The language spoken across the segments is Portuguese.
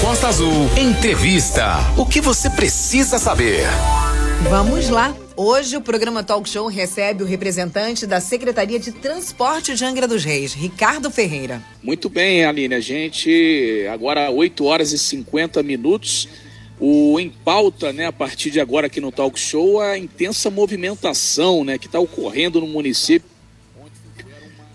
Costa Azul Entrevista. O que você precisa saber? Vamos lá. Hoje o programa Talk Show recebe o representante da Secretaria de Transporte de Angra dos Reis, Ricardo Ferreira. Muito bem, Aline. A gente agora 8 horas e 50 minutos. O em pauta, né, a partir de agora aqui no Talk Show, a intensa movimentação, né, que está ocorrendo no município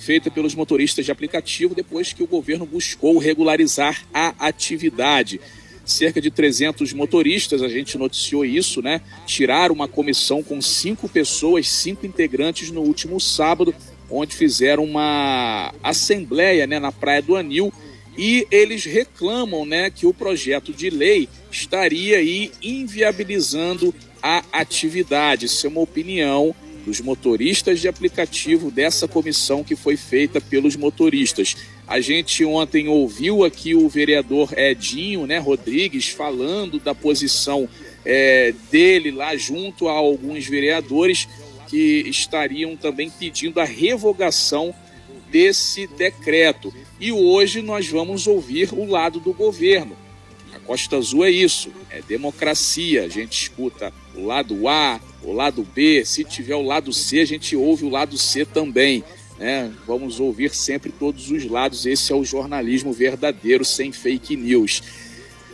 feita pelos motoristas de aplicativo depois que o governo buscou regularizar a atividade. Cerca de 300 motoristas, a gente noticiou isso, né? Tiraram uma comissão com cinco pessoas, cinco integrantes no último sábado, onde fizeram uma assembleia né, na Praia do Anil e eles reclamam né, que o projeto de lei estaria aí inviabilizando a atividade. Isso é uma opinião dos motoristas de aplicativo dessa comissão que foi feita pelos motoristas. A gente ontem ouviu aqui o vereador Edinho né, Rodrigues falando da posição é, dele lá junto a alguns vereadores que estariam também pedindo a revogação desse decreto. E hoje nós vamos ouvir o lado do governo. A Costa Azul é isso, é democracia. A gente escuta o lado A, o lado B, se tiver o lado C, a gente ouve o lado C também. Né? Vamos ouvir sempre todos os lados. Esse é o jornalismo verdadeiro, sem fake news.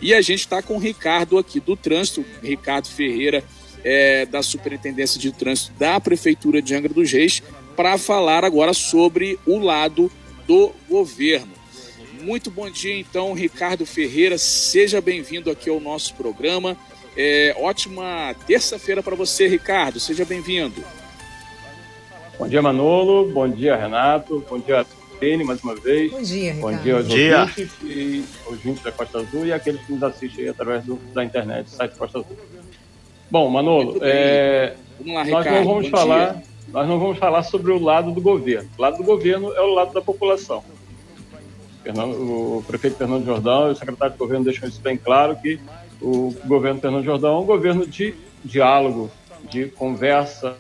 E a gente está com o Ricardo aqui do Trânsito, Ricardo Ferreira, é, da Superintendência de Trânsito da Prefeitura de Angra dos Reis, para falar agora sobre o lado do governo. Muito bom dia, então, Ricardo Ferreira. Seja bem-vindo aqui ao nosso programa. É, ótima terça-feira para você, Ricardo. Seja bem-vindo. Bom dia, Manolo. Bom dia, Renato. Bom dia, Tene, mais uma vez. Bom dia, Ricardo. Bom dia aos dia. ouvintes e ouvintes da Costa Azul e aqueles que nos assistem através do, da internet, do site Costa Azul. Bom, Manolo, é, Vamos lá, nós Ricardo. não vamos bom falar, dia. nós não vamos falar sobre o lado do governo. O lado do governo é o lado da população. Fernando- o prefeito Fernando Jordão e o secretário de governo deixam isso bem claro que o governo Fernando Jordão é um governo de diálogo, de conversa,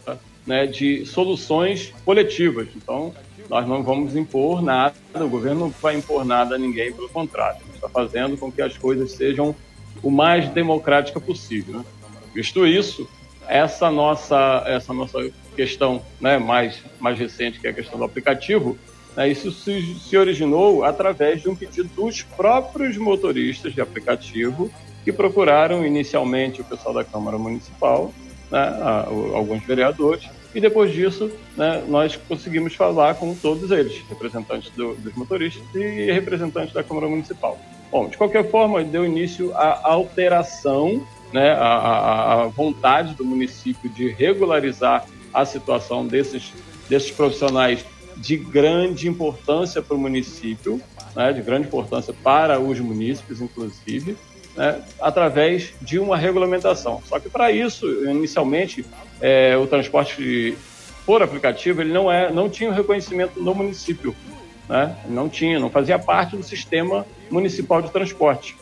né, de soluções coletivas. Então, nós não vamos impor nada, o governo não vai impor nada a ninguém, pelo contrário, está fazendo com que as coisas sejam o mais democrática possível. né? Visto isso, essa nossa, essa nossa questão né, mais, mais recente, que é a questão do aplicativo, né, isso se, se originou através de um pedido dos próprios motoristas de aplicativo que procuraram inicialmente o pessoal da Câmara Municipal, né, a- o- alguns vereadores, e depois disso né, nós conseguimos falar com todos eles, representantes do- dos motoristas e representantes da Câmara Municipal. Bom, de qualquer forma, deu início à alteração, né, à, à- vontade do município de regularizar a situação desses, desses profissionais de grande importância para o município, né, de grande importância para os munícipes, inclusive, né, através de uma regulamentação. Só que para isso, inicialmente, é, o transporte por aplicativo ele não é, não tinha o reconhecimento no município, né? Não tinha, não fazia parte do sistema municipal de transporte.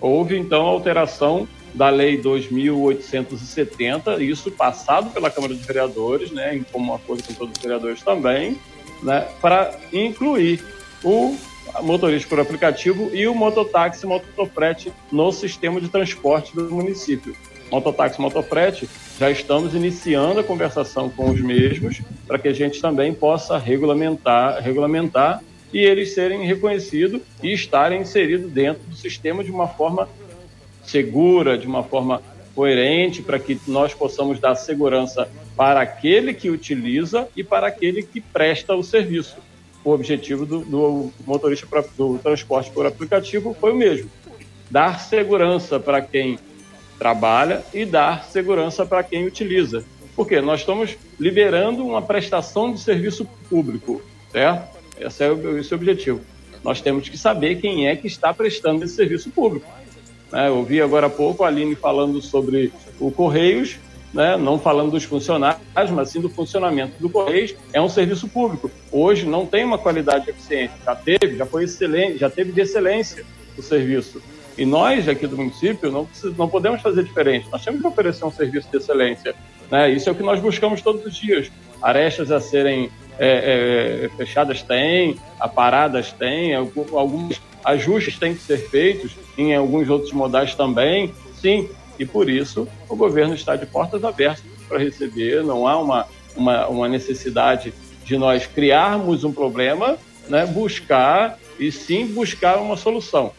Houve então a alteração da lei 2870, isso passado pela Câmara de Vereadores, né, em comum acordo com todos os vereadores também, né, para incluir o motorista por aplicativo e o mototáxi e motofrete no sistema de transporte do município. Mototáxi motofrete, já estamos iniciando a conversação com os mesmos para que a gente também possa regulamentar, regulamentar e eles serem reconhecidos e estarem inseridos dentro do sistema de uma forma segura, de uma forma coerente, para que nós possamos dar segurança para aquele que utiliza e para aquele que presta o serviço. O objetivo do, do motorista pra- do transporte por aplicativo foi o mesmo: dar segurança para quem trabalha e dar segurança para quem utiliza. Porque nós estamos liberando uma prestação de serviço público, certo? Esse é o, esse é o objetivo. Nós temos que saber quem é que está prestando esse serviço público. né? Eu ouvi agora há pouco a Aline falando sobre o Correios, né? não falando dos funcionários, mas sim do funcionamento do Correios. É um serviço público. Hoje não tem uma qualidade eficiente. Já teve, já foi excelente, já teve de excelência o serviço. E nós, aqui do município, não, não podemos fazer diferente. Nós temos que oferecer um serviço de excelência. Né? Isso é o que nós buscamos todos os dias. Arestas a serem é, é, fechadas tem, aparadas tem, algu- algumas ajustes têm que ser feitos em alguns outros modais também, sim, e por isso o governo está de portas abertas para receber, não há uma, uma, uma necessidade de nós criarmos um problema, né, buscar e sim buscar uma solução.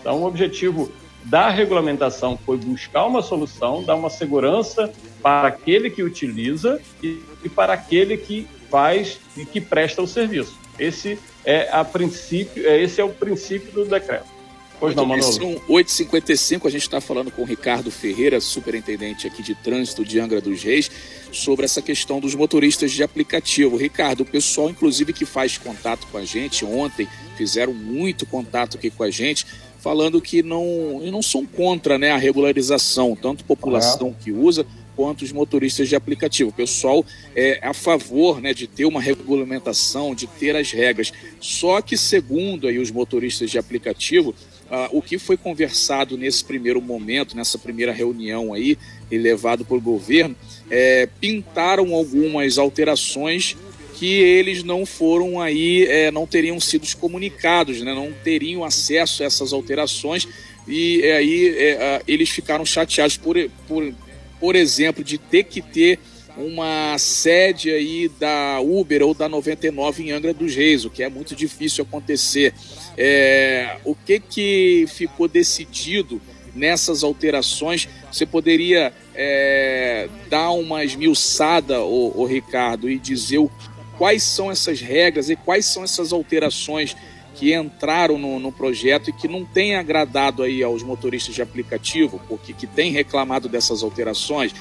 Então, o objetivo da regulamentação foi buscar uma solução, dar uma segurança para aquele que utiliza e, e para aquele que faz e que presta o serviço. Esse é a princípio, é, esse é o princípio do decreto. Pois não, Manolo. São 8h55, a gente está falando com o Ricardo Ferreira, superintendente aqui de trânsito de Angra dos Reis, sobre essa questão dos motoristas de aplicativo. Ricardo, o pessoal, inclusive, que faz contato com a gente ontem, fizeram muito contato aqui com a gente, falando que não, não são contra né, a regularização, tanto população que usa, quanto os motoristas de aplicativo. O pessoal é a favor né, de ter uma regulamentação, de ter as regras. Só que, segundo aí os motoristas de aplicativo, ah, o que foi conversado nesse primeiro momento, nessa primeira reunião aí, e levado pelo governo, é, pintaram algumas alterações que eles não foram aí, é, não teriam sido comunicados, né, não teriam acesso a essas alterações. E é, aí é, eles ficaram chateados por, por, por exemplo, de ter que ter uma sede aí da Uber ou da 99 em Angra dos Reis, o que é muito difícil acontecer. É, o que, que ficou decidido nessas alterações? Você poderia é, dar uma esmiuçada, o, o Ricardo, e dizer o, quais são essas regras e quais são essas alterações que entraram no, no, projeto e que não tem agradado aí aos motoristas de aplicativo, porque que tem reclamado dessas alterações.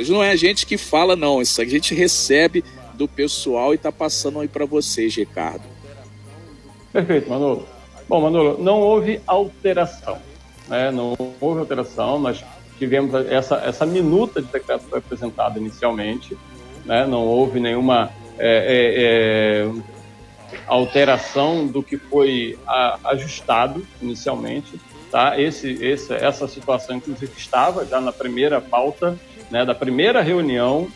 Isso não é a gente que fala, não. Isso a gente recebe do pessoal e está passando aí para vocês, Ricardo. Perfeito, Manolo. Bom, Manolo, não houve alteração. Né? Não houve alteração. Nós tivemos essa, essa minuta de decreto foi apresentada inicialmente. Né? Não houve nenhuma é, é, é, alteração do que foi a, ajustado inicialmente. Tá? Esse, esse, essa situação, inclusive, estava já na primeira pauta, né, da primeira reunião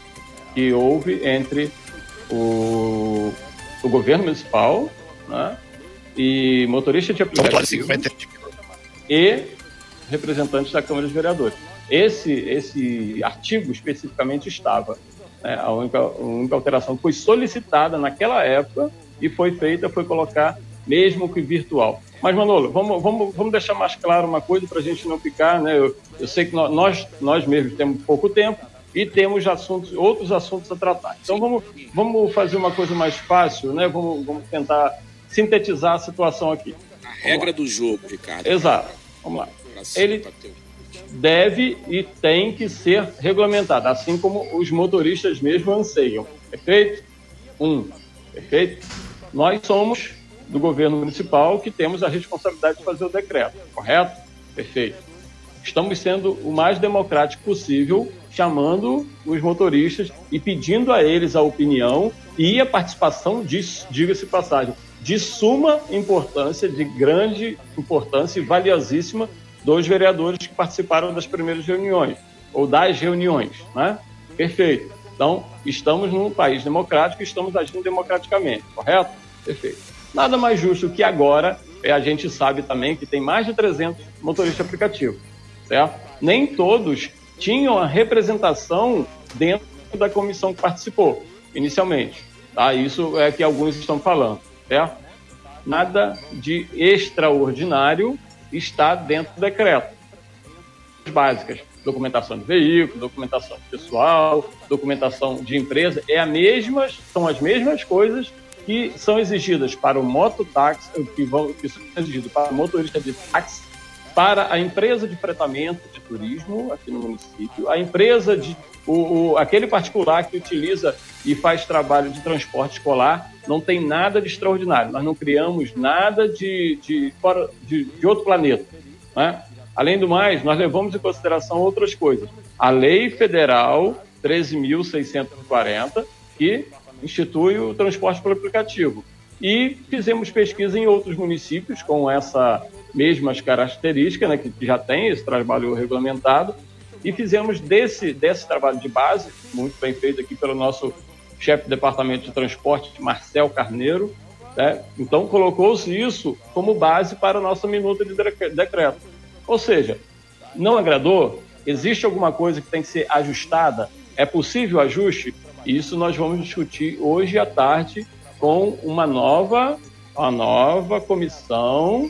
que houve entre o, o governo municipal né, e motorista de aplicativo e representantes da Câmara dos Vereadores. Esse, esse artigo especificamente estava. Né, a, única, a única alteração foi solicitada naquela época e foi feita foi colocar mesmo que virtual. Mas, Manolo, vamos, vamos, vamos deixar mais claro uma coisa para a gente não ficar, né? Eu, eu sei que nós, nós mesmos temos pouco tempo e temos assuntos, outros assuntos a tratar. Então, vamos, vamos fazer uma coisa mais fácil, né? Vamos, vamos tentar sintetizar a situação aqui. A regra do jogo, Ricardo. Exato. Vamos lá. Ele deve e tem que ser regulamentado, assim como os motoristas mesmo anseiam. Perfeito? Um. Perfeito? Nós somos do governo municipal que temos a responsabilidade de fazer o decreto, correto? Perfeito. Estamos sendo o mais democrático possível, chamando os motoristas e pedindo a eles a opinião e a participação, diga-se passagem, de suma importância, de grande importância e valiosíssima dos vereadores que participaram das primeiras reuniões, ou das reuniões, né? Perfeito. Então, estamos num país democrático e estamos agindo democraticamente, correto? Perfeito. Nada mais justo que agora, a gente sabe também que tem mais de 300 motoristas de aplicativo, certo? Nem todos tinham a representação dentro da comissão que participou, inicialmente. Tá? Isso é que alguns estão falando, certo? Nada de extraordinário está dentro do decreto. Básicas, documentação de veículo, documentação pessoal, documentação de empresa, é a mesma, são as mesmas coisas que são exigidas para o mototáxi, que, que são exigidas para o motorista de táxi, para a empresa de fretamento de turismo aqui no município, a empresa de o, o, aquele particular que utiliza e faz trabalho de transporte escolar não tem nada de extraordinário. Nós não criamos nada de, de, fora, de, de outro planeta. Né? Além do mais, nós levamos em consideração outras coisas. A Lei Federal 13.640, que institui o transporte por aplicativo. E fizemos pesquisa em outros municípios com essa mesmas características, né, que já tem esse trabalho regulamentado, e fizemos desse, desse trabalho de base, muito bem feito aqui pelo nosso chefe de departamento de transporte, Marcel Carneiro, Né? Então, colocou-se isso como base para a nossa minuta de decreto. Ou seja, não agradou? Existe alguma coisa que tem que ser ajustada? É possível ajuste? Isso nós vamos discutir hoje à tarde com uma nova, uma nova comissão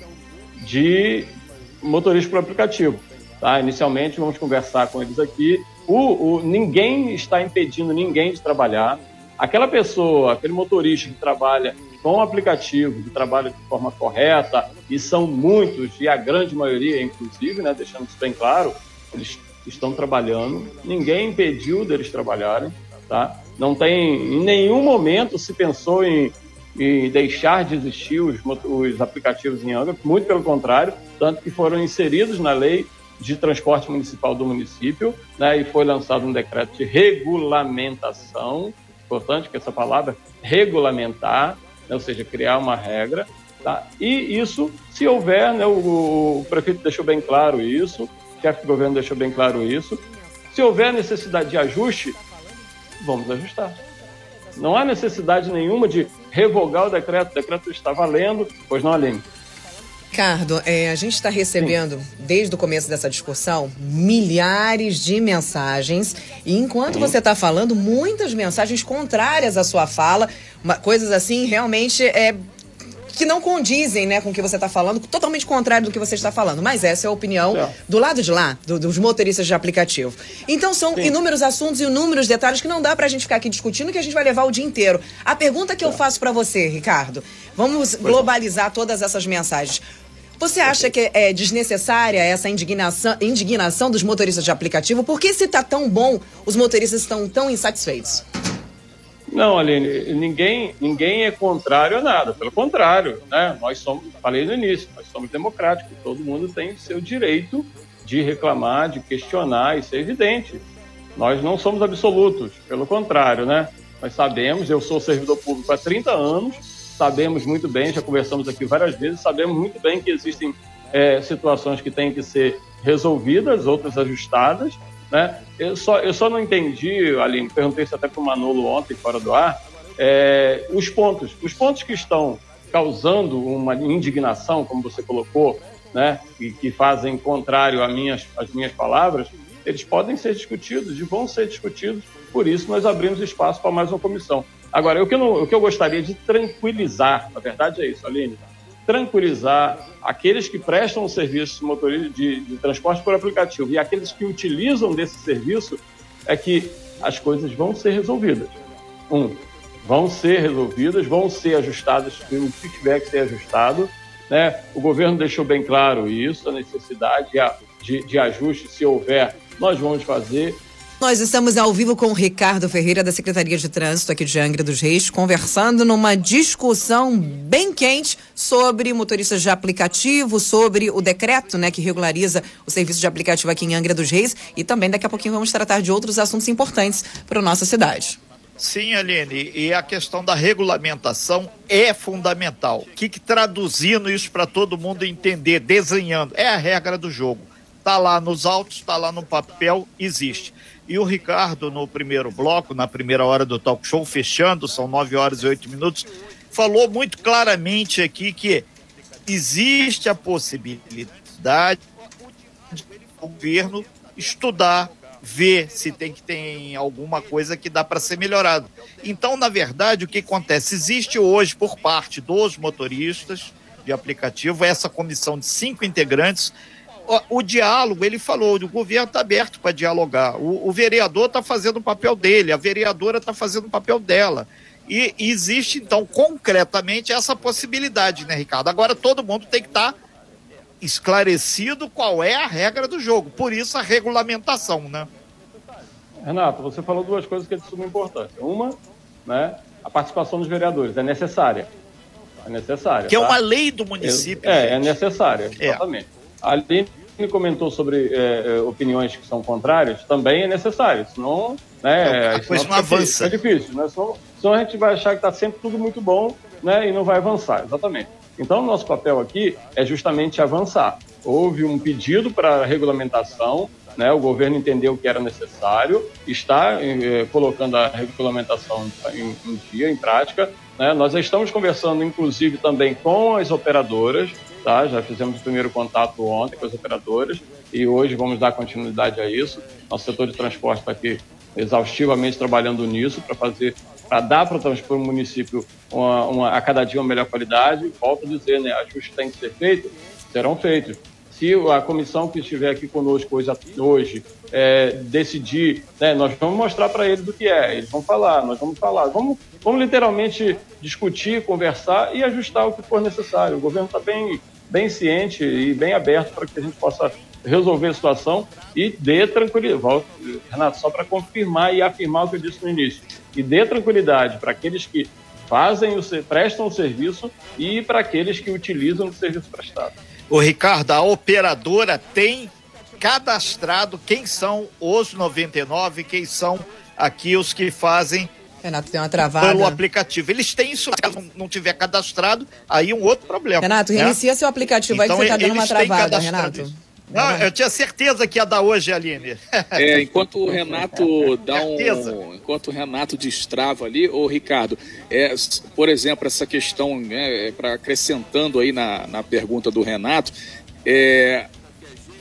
de motorista por aplicativo. Tá? Inicialmente, vamos conversar com eles aqui. O, o, ninguém está impedindo ninguém de trabalhar. Aquela pessoa, aquele motorista que trabalha com aplicativo, que trabalha de forma correta, e são muitos, e a grande maioria, inclusive, né, deixando isso bem claro, eles estão trabalhando, ninguém impediu deles trabalharem, tá? Não tem, em nenhum momento se pensou em, em deixar de existir os, os aplicativos em Angra, muito pelo contrário, tanto que foram inseridos na lei de transporte municipal do município, né, e foi lançado um decreto de regulamentação, importante que essa palavra, regulamentar, né, ou seja, criar uma regra, tá? e isso, se houver, né, o, o prefeito deixou bem claro isso, o chefe do governo deixou bem claro isso, se houver necessidade de ajuste, vamos ajustar. Não há necessidade nenhuma de revogar o decreto, o decreto está valendo, pois não, Aline? Ricardo, é, a gente está recebendo, Sim. desde o começo dessa discussão, milhares de mensagens. E enquanto Sim. você está falando, muitas mensagens contrárias à sua fala, uma, coisas assim realmente é, que não condizem né, com o que você está falando, totalmente contrário do que você está falando. Mas essa é a opinião do lado de lá, do, dos motoristas de aplicativo. Então são Sim. inúmeros assuntos e inúmeros detalhes que não dá para a gente ficar aqui discutindo, que a gente vai levar o dia inteiro. A pergunta que eu faço para você, Ricardo, vamos globalizar todas essas mensagens. Você acha que é desnecessária essa indignação, indignação dos motoristas de aplicativo? Por que se está tão bom, os motoristas estão tão insatisfeitos? Não, Aline, ninguém, ninguém é contrário a nada. Pelo contrário, né? Nós somos, falei no início, nós somos democráticos. Todo mundo tem seu direito de reclamar, de questionar, isso é evidente. Nós não somos absolutos, pelo contrário, né? Nós sabemos, eu sou servidor público há 30 anos, sabemos muito bem, já conversamos aqui várias vezes, sabemos muito bem que existem é, situações que têm que ser resolvidas, outras ajustadas. Né? Eu, só, eu só não entendi, Aline, perguntei isso até para o Manolo ontem, fora do ar, é, os pontos. Os pontos que estão causando uma indignação, como você colocou, né, e que fazem contrário às minhas, às minhas palavras, eles podem ser discutidos e vão ser discutidos, por isso nós abrimos espaço para mais uma comissão. Agora, o que, eu que eu gostaria de tranquilizar, na verdade é isso, Aline, tranquilizar aqueles que prestam o serviço de, de, de transporte por aplicativo e aqueles que utilizam desse serviço é que as coisas vão ser resolvidas. Um, vão ser resolvidas, vão ser ajustadas o que tiver que ser ajustado. Né? O governo deixou bem claro isso, a necessidade de, de ajuste, se houver, nós vamos fazer. Nós estamos ao vivo com o Ricardo Ferreira, da Secretaria de Trânsito aqui de Angra dos Reis, conversando numa discussão bem quente sobre motoristas de aplicativo, sobre o decreto né, que regulariza o serviço de aplicativo aqui em Angra dos Reis e também daqui a pouquinho vamos tratar de outros assuntos importantes para a nossa cidade. Sim, Aline, e a questão da regulamentação é fundamental. Que, que traduzindo isso para todo mundo entender, desenhando, é a regra do jogo. Está lá nos autos, está lá no papel, existe. E o Ricardo, no primeiro bloco, na primeira hora do talk show, fechando, são nove horas e oito minutos, falou muito claramente aqui que existe a possibilidade do governo estudar, ver se tem que tem alguma coisa que dá para ser melhorado. Então, na verdade, o que acontece? Existe hoje, por parte dos motoristas de aplicativo, essa comissão de cinco integrantes o, o diálogo, ele falou, o governo está aberto para dialogar. O, o vereador está fazendo o papel dele, a vereadora está fazendo o papel dela. E, e, existe, então, concretamente, essa possibilidade, né, Ricardo? Agora todo mundo tem que estar tá esclarecido qual é a regra do jogo. Por isso a regulamentação, né? Renato, você falou duas coisas que é de suma importância. Uma, né, a participação dos vereadores é necessária. É necessária. Que tá? é uma lei do município. É, é necessária, é. exatamente. É. A Aline comentou sobre é, é, opiniões que são contrárias, também é necessário, senão, né, a coisa não avança. É difícil, né? senão, senão a gente vai achar que está sempre tudo muito bom né, e não vai avançar, exatamente. Então, nosso papel aqui é justamente avançar. Houve um pedido para regulamentação, né? O governo entendeu que era necessário, está eh, colocando a regulamentação em, em dia, em prática. Né? Nós estamos conversando, inclusive, também com as operadoras, tá? Já fizemos o primeiro contato ontem com as operadoras e hoje vamos dar continuidade a isso. Nosso setor de transporte está aqui exaustivamente trabalhando nisso para fazer, para dar para o município uma, uma, a cada dia uma melhor qualidade. Volto a dizer, né? Ajustes têm que ser feitos, serão feitos se a comissão que estiver aqui conosco hoje, hoje é, decidir, né, nós vamos mostrar para eles o que é, eles vão falar, nós vamos falar, vamos, vamos literalmente discutir, conversar e ajustar o que for necessário. O governo está bem, bem ciente e bem aberto para que a gente possa resolver a situação e dê tranquilidade. Renato, só para confirmar e afirmar o que eu disse no início, e dê tranquilidade para aqueles que fazem o, prestam o serviço e para aqueles que utilizam o serviço prestado. O Ricardo, a operadora tem cadastrado quem são os 99, quem são aqui os que fazem Renato, tem uma travada. Pelo aplicativo. Eles têm isso, se não tiver cadastrado, aí um outro problema. Renato, né? reinicia seu aplicativo então, aí que você tá dando uma travada, Renato. Isso. Não, eu tinha certeza que ia dar hoje, Aline. É, enquanto o Renato dá um. Enquanto o Renato destrava ali, ô Ricardo, é, por exemplo, essa questão, né, é, para acrescentando aí na, na pergunta do Renato, é,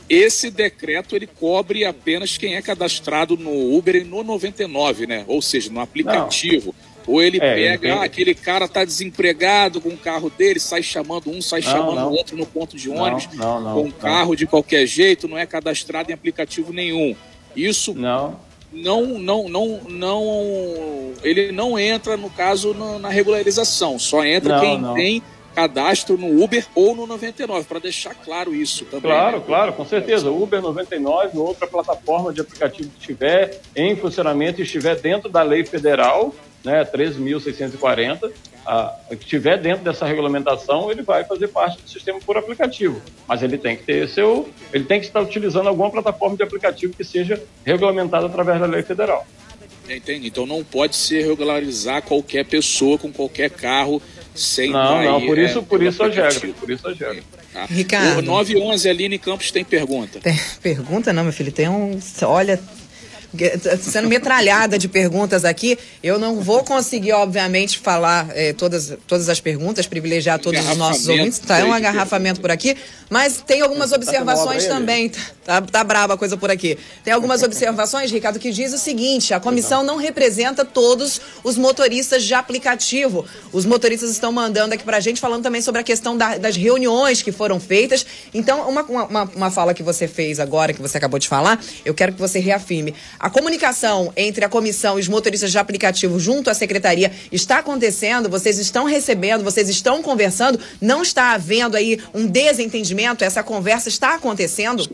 esse decreto ele cobre apenas quem é cadastrado no Uber e no 99, né? Ou seja, no aplicativo. Não. Ou ele é, pega, ele ah, aquele cara tá desempregado com o carro dele, sai chamando um, sai não, chamando o outro no ponto de ônibus, não, não, com um carro de qualquer jeito, não é cadastrado em aplicativo nenhum. Isso não não, não, não, não, ele não entra no caso na regularização. Só entra quem tem cadastro no Uber ou no 99, para deixar claro isso também. Claro, né? claro, com certeza. Uber 99, outra plataforma de aplicativo que estiver em funcionamento e estiver dentro da lei federal, né, 13.640, a, que estiver dentro dessa regulamentação, ele vai fazer parte do sistema por aplicativo. Mas ele tem que ter seu, ele tem que estar utilizando alguma plataforma de aplicativo que seja regulamentada através da lei federal. Entendi. Então não pode se regularizar qualquer pessoa com qualquer carro sem Não, não, por isso, é, por isso a regra, por isso a regra. Tá. Ricardo. O 911 Aline Campos tem pergunta. Tem pergunta não, meu filho, tem um, olha, sendo metralhada de perguntas aqui. Eu não vou conseguir, obviamente, falar é, todas, todas as perguntas, privilegiar todos os nossos ouvintes. Tá, é um agarrafamento por aqui. Mas tem algumas tá observações também. Tá, tá braba a coisa por aqui. Tem algumas observações, Ricardo, que diz o seguinte: a comissão não representa todos os motoristas de aplicativo. Os motoristas estão mandando aqui pra gente, falando também sobre a questão da, das reuniões que foram feitas. Então, uma, uma, uma fala que você fez agora, que você acabou de falar, eu quero que você reafirme. A comunicação entre a comissão e os motoristas de aplicativo junto à secretaria está acontecendo? Vocês estão recebendo? Vocês estão conversando? Não está havendo aí um desentendimento? Essa conversa está acontecendo?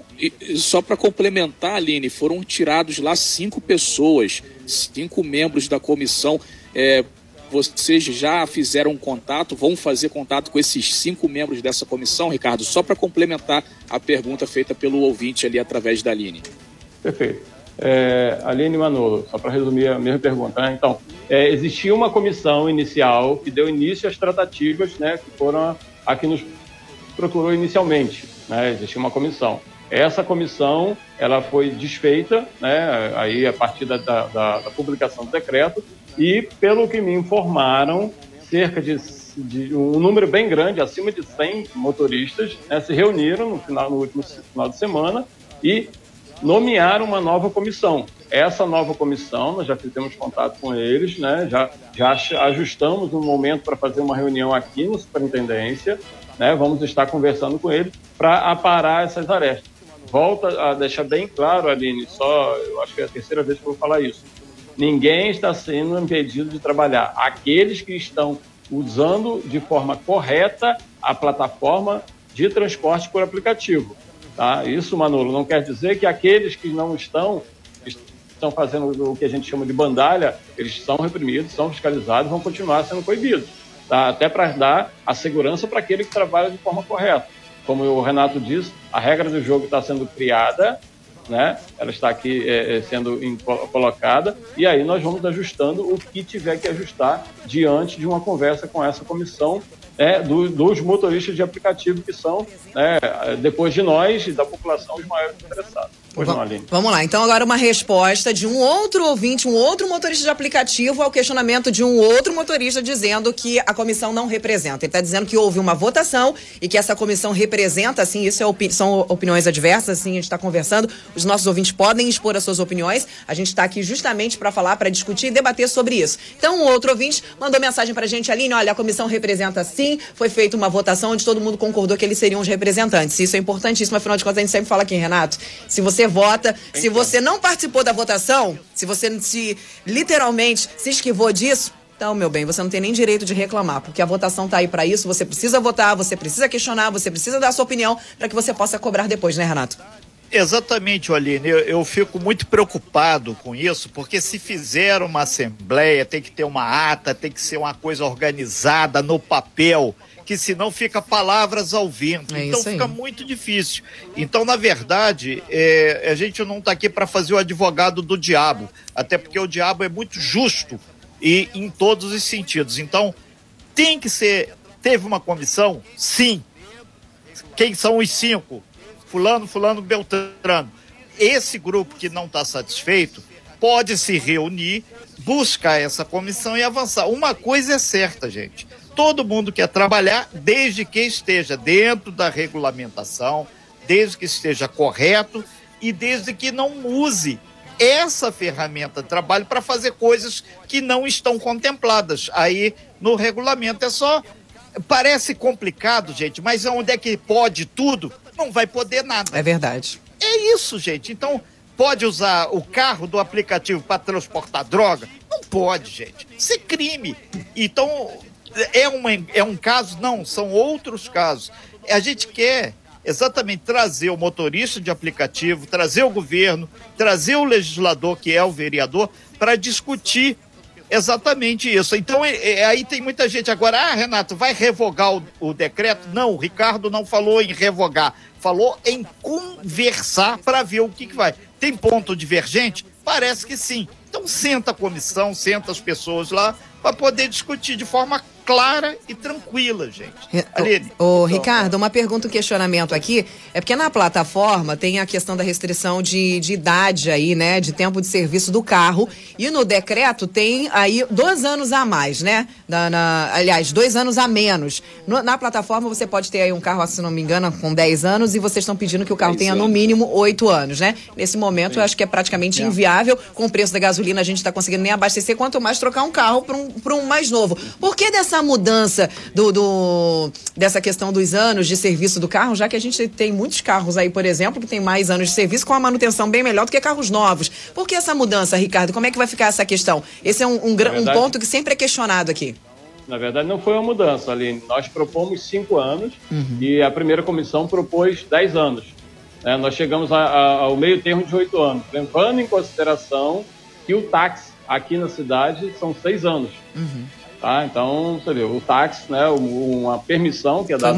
Só para complementar, Aline, foram tirados lá cinco pessoas, cinco membros da comissão. É, vocês já fizeram contato, vão fazer contato com esses cinco membros dessa comissão, Ricardo? Só para complementar a pergunta feita pelo ouvinte ali através da Aline. Perfeito. É, Aline Manolo, só para resumir a mesma pergunta. Né? Então, é, existia uma comissão inicial que deu início às tratativas, né, que foram a que nos procurou inicialmente. Né? Existia uma comissão. Essa comissão ela foi desfeita, né, aí a partir da, da, da publicação do decreto, e pelo que me informaram, cerca de, de um número bem grande, acima de 100 motoristas, né, se reuniram no, final, no último final de semana e nomear uma nova comissão. Essa nova comissão, nós já fizemos contato com eles, né? já, já ajustamos um momento para fazer uma reunião aqui no Superintendência, né? vamos estar conversando com eles para aparar essas arestas. Volta a deixar bem claro, Aline, só, eu acho que é a terceira vez que eu vou falar isso. Ninguém está sendo impedido de trabalhar. Aqueles que estão usando de forma correta a plataforma de transporte por aplicativo. Tá? Isso, Manolo, não quer dizer que aqueles que não estão estão fazendo o que a gente chama de bandalha, eles são reprimidos, são fiscalizados, vão continuar sendo proibidos. Tá? Até para dar a segurança para aquele que trabalha de forma correta. Como o Renato disse, a regra do jogo está sendo criada, né? ela está aqui é, é sendo colocada, e aí nós vamos ajustando o que tiver que ajustar diante de uma conversa com essa comissão é, do, dos motoristas de aplicativo que são, né, depois de nós e da população, os maiores interessados. Pois não, Aline. Vamos lá, então agora uma resposta de um outro ouvinte, um outro motorista de aplicativo ao questionamento de um outro motorista dizendo que a comissão não representa. Ele está dizendo que houve uma votação e que essa comissão representa, assim, isso é opi são opiniões adversas, assim, a gente está conversando. Os nossos ouvintes podem expor as suas opiniões. A gente está aqui justamente para falar, para discutir e debater sobre isso. Então, um outro ouvinte mandou mensagem para a gente, Aline, olha, a comissão representa sim, foi feita uma votação onde todo mundo concordou que eles seriam os representantes. Isso é importantíssimo, afinal de contas, a gente sempre fala aqui, Renato, se você vota, se você não participou da votação, se você se literalmente se esquivou disso, então, meu bem, você não tem nem direito de reclamar, porque a votação está aí para isso. Você precisa votar, você precisa questionar, você precisa dar a sua opinião para que você possa cobrar depois, né, Renato? Exatamente, Aline. Eu, eu, fico muito preocupado com isso, porque se fizer uma assembleia, tem que ter uma ata, tem que ser uma coisa organizada no papel que senão fica palavras ao vento. É então fica muito difícil. Então, na verdade, é, a gente não está aqui para fazer o advogado do diabo, até porque o diabo é muito justo e em todos os sentidos. Então, tem que ser. Teve uma comissão? Sim. Quem são os cinco? Fulano, Fulano, Beltrano. Esse grupo que não está satisfeito pode se reunir, buscar essa comissão e avançar. Uma coisa é certa, gente todo mundo quer trabalhar desde que esteja dentro da regulamentação, desde que esteja correto e desde que não use essa ferramenta de trabalho para fazer coisas que não estão contempladas. Aí no regulamento é só. Parece complicado, gente, mas onde é que pode tudo? Não vai poder nada. É verdade. É isso, gente. Então, pode usar o carro do aplicativo para transportar droga? Não pode, gente. Isso é crime. Então, é, uma, é um caso? Não, são outros casos. A gente quer exatamente trazer o motorista de aplicativo, trazer o governo, trazer o legislador, que é o vereador, para discutir exatamente isso. Então, é, é, aí tem muita gente agora, ah, Renato, vai revogar o, o decreto? Não, o Ricardo não falou em revogar, falou em conversar para ver o que, que vai. Tem ponto divergente? Parece que sim. Então, senta a comissão, senta as pessoas lá para poder discutir de forma clara e tranquila, gente. Aline. Ô, então, Ricardo, uma pergunta, um questionamento aqui. É porque na plataforma tem a questão da restrição de, de idade aí, né? De tempo de serviço do carro. E no decreto tem aí dois anos a mais, né? Na, na aliás, dois anos a menos. No, na plataforma você pode ter aí um carro, se não me engano, com 10 anos e vocês estão pedindo que o carro tenha no mínimo 8 anos, né? Nesse momento Sim. eu acho que é praticamente é. inviável. Com o preço da gasolina a gente está conseguindo nem abastecer, quanto mais trocar um carro para um, um mais novo. Por que dessa essa mudança do, do, dessa questão dos anos de serviço do carro, já que a gente tem muitos carros aí, por exemplo, que tem mais anos de serviço com a manutenção bem melhor do que carros novos. Por que essa mudança, Ricardo? Como é que vai ficar essa questão? Esse é um, um, verdade, um ponto que sempre é questionado aqui. Na verdade, não foi uma mudança, Aline. Nós propomos cinco anos uhum. e a primeira comissão propôs dez anos. É, nós chegamos a, a, ao meio termo de oito anos, levando em consideração que o táxi aqui na cidade são seis anos. Uhum. Tá? Então, você vê, o táxi, né, uma permissão que é dada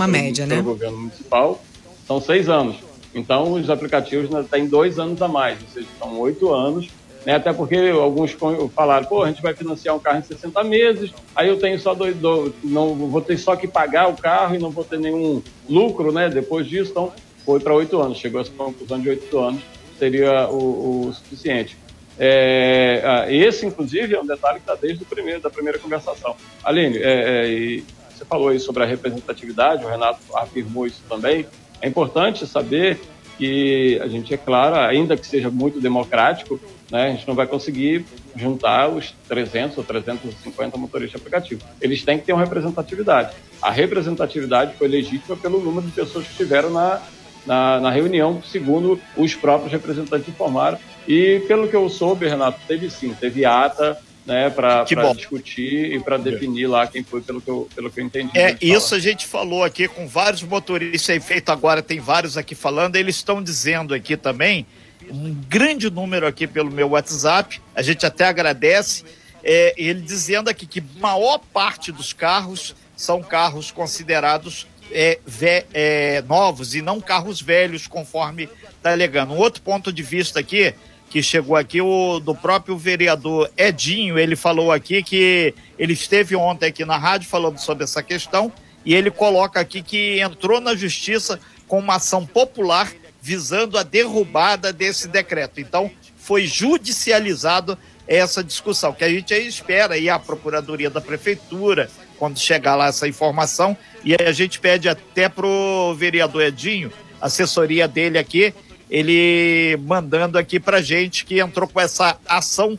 pelo né? governo municipal, são seis anos. Então, os aplicativos né, têm dois anos a mais, ou seja, são oito anos. Né, até porque alguns falaram, pô, a gente vai financiar um carro em 60 meses, aí eu tenho só dois, dois não vou ter só que pagar o carro e não vou ter nenhum lucro, né, depois disso, então foi para oito anos, chegou a essa conclusão de oito anos seria o, o suficiente. É, ah, esse, inclusive, é um detalhe que está desde o primeiro, da primeira conversação. Aline, é, é, você falou aí sobre a representatividade, o Renato afirmou isso também. É importante saber que a gente, é claro, ainda que seja muito democrático, né, a gente não vai conseguir juntar os 300 ou 350 motoristas aplicativos. Eles têm que ter uma representatividade. A representatividade foi legítima pelo número de pessoas que estiveram na, na, na reunião, segundo os próprios representantes informaram. E pelo que eu soube, Renato, teve sim, teve ata né, para discutir e para definir lá quem foi, pelo que eu, pelo que eu entendi. É, isso falar. a gente falou aqui com vários motoristas, é feito agora, tem vários aqui falando, eles estão dizendo aqui também, um grande número aqui pelo meu WhatsApp, a gente até agradece, é, ele dizendo aqui que maior parte dos carros são carros considerados é, ve, é, novos e não carros velhos, conforme está alegando. Um outro ponto de vista aqui, que chegou aqui, o do próprio vereador Edinho, ele falou aqui que ele esteve ontem aqui na rádio falando sobre essa questão e ele coloca aqui que entrou na justiça com uma ação popular visando a derrubada desse decreto. Então, foi judicializado essa discussão, que a gente aí espera aí a Procuradoria da Prefeitura, quando chegar lá essa informação, e a gente pede até pro vereador Edinho, assessoria dele aqui, ele mandando aqui pra gente que entrou com essa ação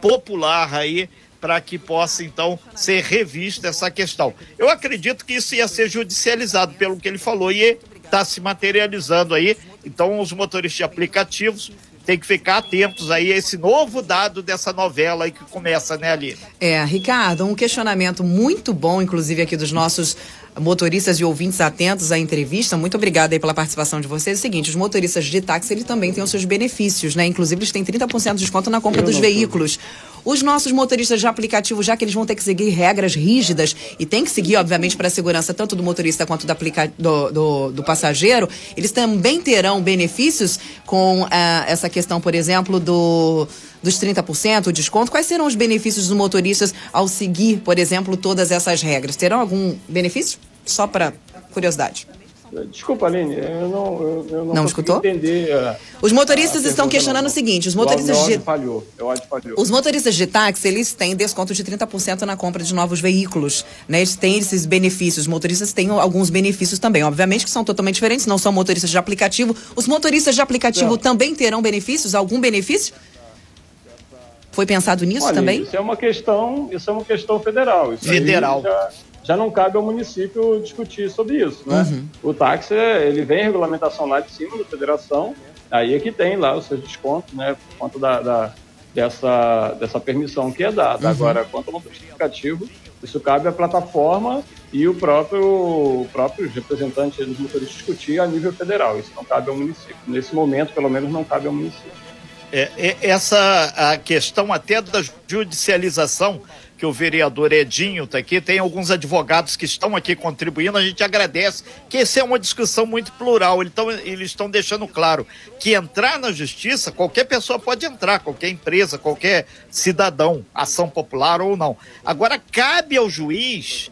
popular aí para que possa então ser revista essa questão. Eu acredito que isso ia ser judicializado pelo que ele falou e está se materializando aí. Então os motoristas de aplicativos têm que ficar atentos aí a esse novo dado dessa novela aí que começa, né, ali. É, Ricardo, um questionamento muito bom, inclusive aqui dos nossos motoristas e ouvintes atentos à entrevista. Muito obrigada aí pela participação de vocês. É o seguinte, os motoristas de táxi, eles também têm os seus benefícios, né? Inclusive, eles têm 30% de desconto na compra dos veículos. Os nossos motoristas de aplicativo, já que eles vão ter que seguir regras rígidas e tem que seguir, obviamente, para a segurança tanto do motorista quanto do, aplica do, do, do passageiro, eles também terão benefícios com uh, essa questão, por exemplo, do dos 30%, o desconto? Quais serão os benefícios dos motoristas ao seguir, por exemplo, todas essas regras? Terão algum benefício? Só para curiosidade. Desculpa, Aline, eu não, eu, eu não, não escutou? entender. A, os motoristas estão questionando não. o seguinte: os motoristas o de. Falhou, o falhou. Os motoristas de táxi, eles têm desconto de 30% na compra de novos veículos. Né? Eles têm esses benefícios. Os motoristas têm alguns benefícios também. Obviamente que são totalmente diferentes, não são motoristas de aplicativo. Os motoristas de aplicativo não. também terão benefícios? Algum benefício? Foi pensado nisso Olha, também? Isso é uma questão, isso é uma questão federal. Isso federal. Já, já, não cabe ao município discutir sobre isso, né? Uhum. O táxi, ele vem regulamentação lá de cima da federação, aí é que tem lá os seus descontos, né? Por conta da, da dessa, dessa permissão que é dada. Uhum. Agora, quanto ao motorista aplicativo, isso cabe à plataforma e o próprio, próprio representante dos motoristas discutir a nível federal. Isso não cabe ao município. Nesse momento, pelo menos, não cabe ao município. É, é, essa a questão até da judicialização que o vereador Edinho está aqui, tem alguns advogados que estão aqui contribuindo, a gente agradece, que essa é uma discussão muito plural. Então, eles estão deixando claro que entrar na justiça, qualquer pessoa pode entrar, qualquer empresa, qualquer cidadão, ação popular ou não. Agora, cabe ao juiz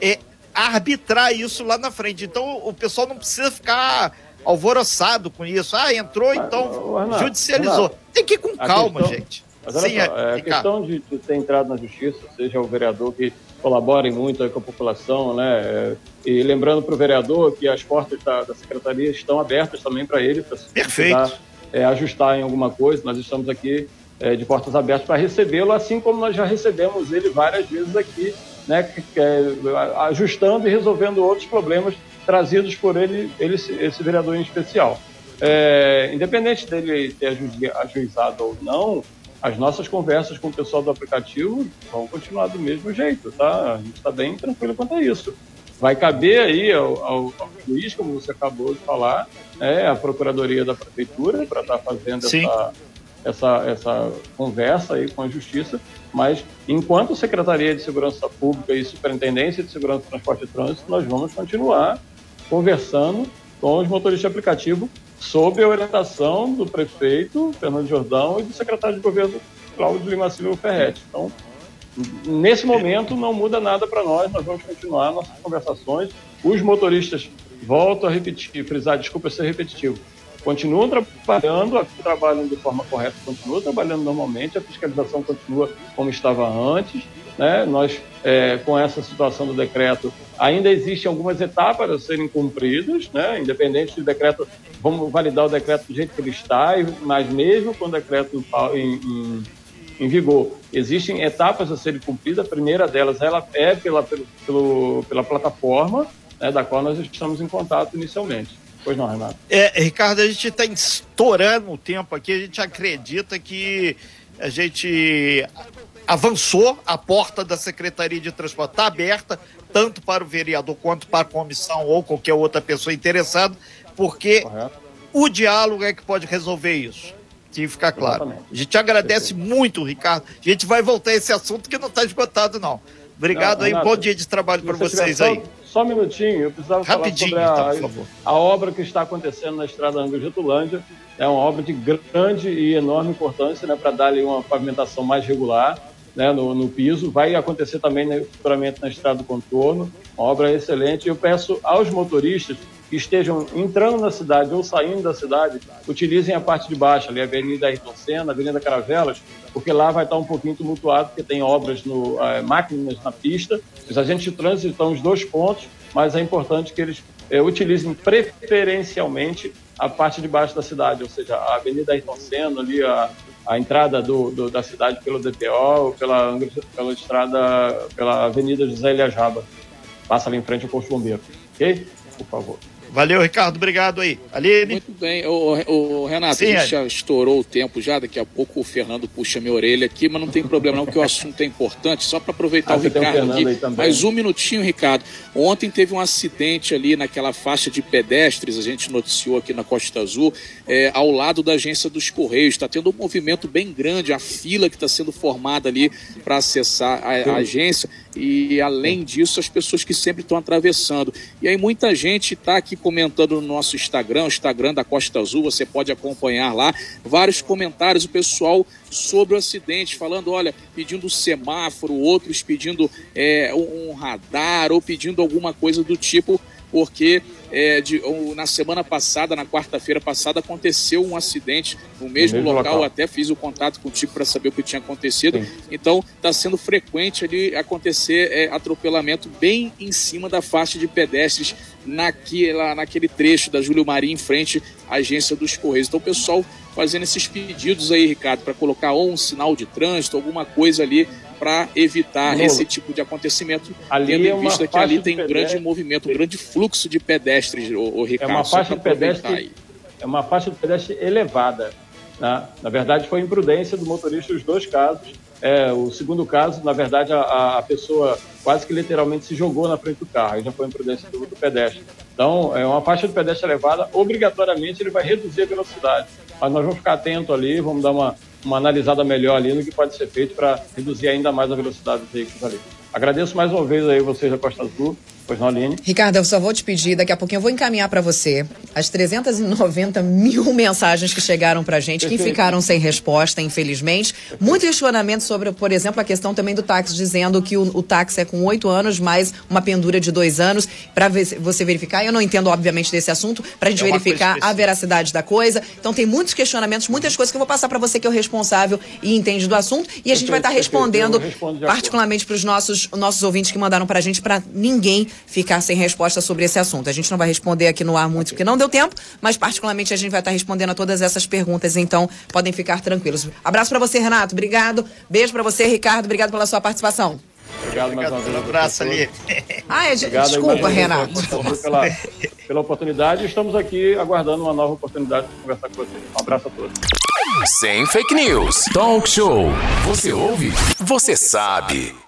é, arbitrar isso lá na frente. Então, o pessoal não precisa ficar alvoroçado com isso. Ah, entrou, então Renato, judicializou. Tem que ir com calma, gente. Mas olha Sim, só, é, a questão de, de, ter entrado na justiça, seja o vereador que colabore muito com a população, né? É, e lembrando para o vereador que as portas da, da secretaria estão abertas também para ele, para se é, ajustar em alguma coisa. Nós estamos aqui é, de portas abertas para recebê-lo, assim como nós já recebemos ele várias vezes aqui, né? É, ajustando e resolvendo outros problemas trazidos por ele, ele esse vereador em especial. É, independente dele ter ajuizado ou não, as nossas conversas com o pessoal do aplicativo vão continuar do mesmo jeito, tá? A gente está bem tranquilo quanto a isso. Vai caber aí ao, ao, ao juiz, como você acabou de falar, é, a Procuradoria da Prefeitura para estar tá fazendo essa, essa, essa conversa aí com a Justiça, mas enquanto Secretaria de Segurança Pública e Superintendência de Segurança, Transporte e Trânsito, nós vamos continuar conversando com os motoristas de aplicativo sob a orientação do prefeito Fernando Jordão e do secretário de governo Cláudio Lima Silva Ferretti. Então, nesse momento não muda nada para nós, nós vamos continuar nossas conversações. Os motoristas, volto a repetir, frisar, desculpa ser repetitivo, continuam trabalhando, trabalham de forma correta, continuam trabalhando normalmente, a fiscalização continua como estava antes, né? Nós, é, com essa situação do decreto, ainda existem algumas etapas a serem cumpridas, né? independente do decreto, vamos validar o decreto do jeito que ele está, mas mesmo com o decreto em, em, em vigor, existem etapas a serem cumpridas. A primeira delas ela é pela, pelo, pela plataforma, né, da qual nós estamos em contato inicialmente. Pois não, Renato? É, Ricardo, a gente está estourando o tempo aqui, a gente acredita que a gente avançou, a porta da Secretaria de Transporte está aberta, tanto para o vereador quanto para a comissão ou qualquer outra pessoa interessada, porque Correto. o diálogo é que pode resolver isso. Tem que ficar claro. Exatamente. A gente agradece Perfeito. muito, Ricardo. A gente vai voltar a esse assunto que não está esgotado, não. Obrigado não, aí, Renato, bom dia de trabalho para vocês aí. Só, só um minutinho, eu precisava Rapidinho, falar sobre a, então, a obra que está acontecendo na estrada Angus Getulândia. É uma obra de grande e enorme importância né, para dar ali uma pavimentação mais regular né, no, no, piso. Vai acontecer também né, futuramente na estrada do contorno, uma obra excelente. Eu peço aos motoristas que estejam entrando na cidade ou saindo da cidade utilizem a parte de baixo, ali a Avenida Ayrton Senna, Avenida Caravelas, porque lá vai estar um pouquinho tumultuado, porque tem obras, no, é, máquinas na pista. Os agentes de trânsito estão os dois pontos, mas é importante que eles é, utilizem preferencialmente a parte de baixo da cidade, ou seja, a Avenida Ayrton Senna, ali a, a entrada do, do, da cidade pelo DPO pela, pela estrada, pela Avenida José Elias Raba. Passa ali em frente ao posto bombeiro, ok? Por favor. Valeu, Ricardo. Obrigado aí. Aline. Muito bem. O, o Renato, Sim, a gente já estourou o tempo já. Daqui a pouco o Fernando puxa minha orelha aqui, mas não tem problema não, porque o assunto é importante. Só para aproveitar ah, o Ricardo aqui. Mais um minutinho, Ricardo. Ontem teve um acidente ali naquela faixa de pedestres, a gente noticiou aqui na Costa Azul, é, ao lado da agência dos Correios. Está tendo um movimento bem grande, a fila que está sendo formada ali para acessar a, a agência. E além disso, as pessoas que sempre estão atravessando. E aí muita gente está aqui comentando no nosso Instagram, o Instagram da Costa Azul, você pode acompanhar lá, vários comentários, o pessoal sobre o acidente, falando, olha, pedindo semáforo, outros pedindo é, um radar ou pedindo alguma coisa do tipo porque é, de, na semana passada, na quarta-feira passada, aconteceu um acidente no mesmo, mesmo local. local. Até fiz o contato contigo para saber o que tinha acontecido. Sim. Então, está sendo frequente ali acontecer é, atropelamento bem em cima da faixa de pedestres naquela, naquele trecho da Júlio Maria em frente à agência dos Correios. Então, o pessoal fazendo esses pedidos aí, Ricardo, para colocar ou um sinal de trânsito, alguma coisa ali para evitar esse tipo de acontecimento, ali tendo é em vista que ali tem um grande movimento, um grande fluxo de pedestres, o, o Ricardo. É uma faixa de pedestre, aí. é uma faixa de pedestre elevada. Né? Na verdade, foi imprudência do motorista os dois casos. É, o segundo caso, na verdade, a, a, pessoa quase que literalmente se jogou na frente do carro, já foi imprudência do, do pedestre. Então, é uma faixa de pedestre elevada, obrigatoriamente ele vai reduzir a velocidade. Mas nós vamos ficar atento ali, vamos dar uma, uma analisada melhor ali no que pode ser feito para reduzir ainda mais a velocidade dos veículos ali. Agradeço mais uma vez aí vocês da Costa Azul Pois não, Aline? Ricardo, eu só vou te pedir, daqui a pouquinho eu vou encaminhar para você as 390 mil mensagens que chegaram para gente, que ficaram sem resposta, infelizmente. Muito questionamento sobre, por exemplo, a questão também do táxi, dizendo que o, o táxi é com oito anos, mais uma pendura de dois anos, para você verificar. Eu não entendo, obviamente, desse assunto, para a gente é verificar a veracidade da coisa. Então, tem muitos questionamentos, muitas coisas que eu vou passar para você, que é o responsável e entende do assunto, e a gente vai estar tá respondendo, particularmente para os nossos, nossos ouvintes que mandaram para a gente, para ninguém ficar sem resposta sobre esse assunto. A gente não vai responder aqui no ar muito porque não deu tempo, mas particularmente a gente vai estar respondendo a todas essas perguntas, então podem ficar tranquilos. Abraço para você, Renato. Obrigado. Beijo para você, Ricardo. Obrigado pela sua participação. Obrigado mais uma vez. Um abraço ali. Ah, é, desculpa, Renato. Pela, pela oportunidade. Estamos aqui aguardando uma nova oportunidade de conversar com vocês. Um abraço a todos. Sem fake news. Talk show. Você ouve? Você sabe.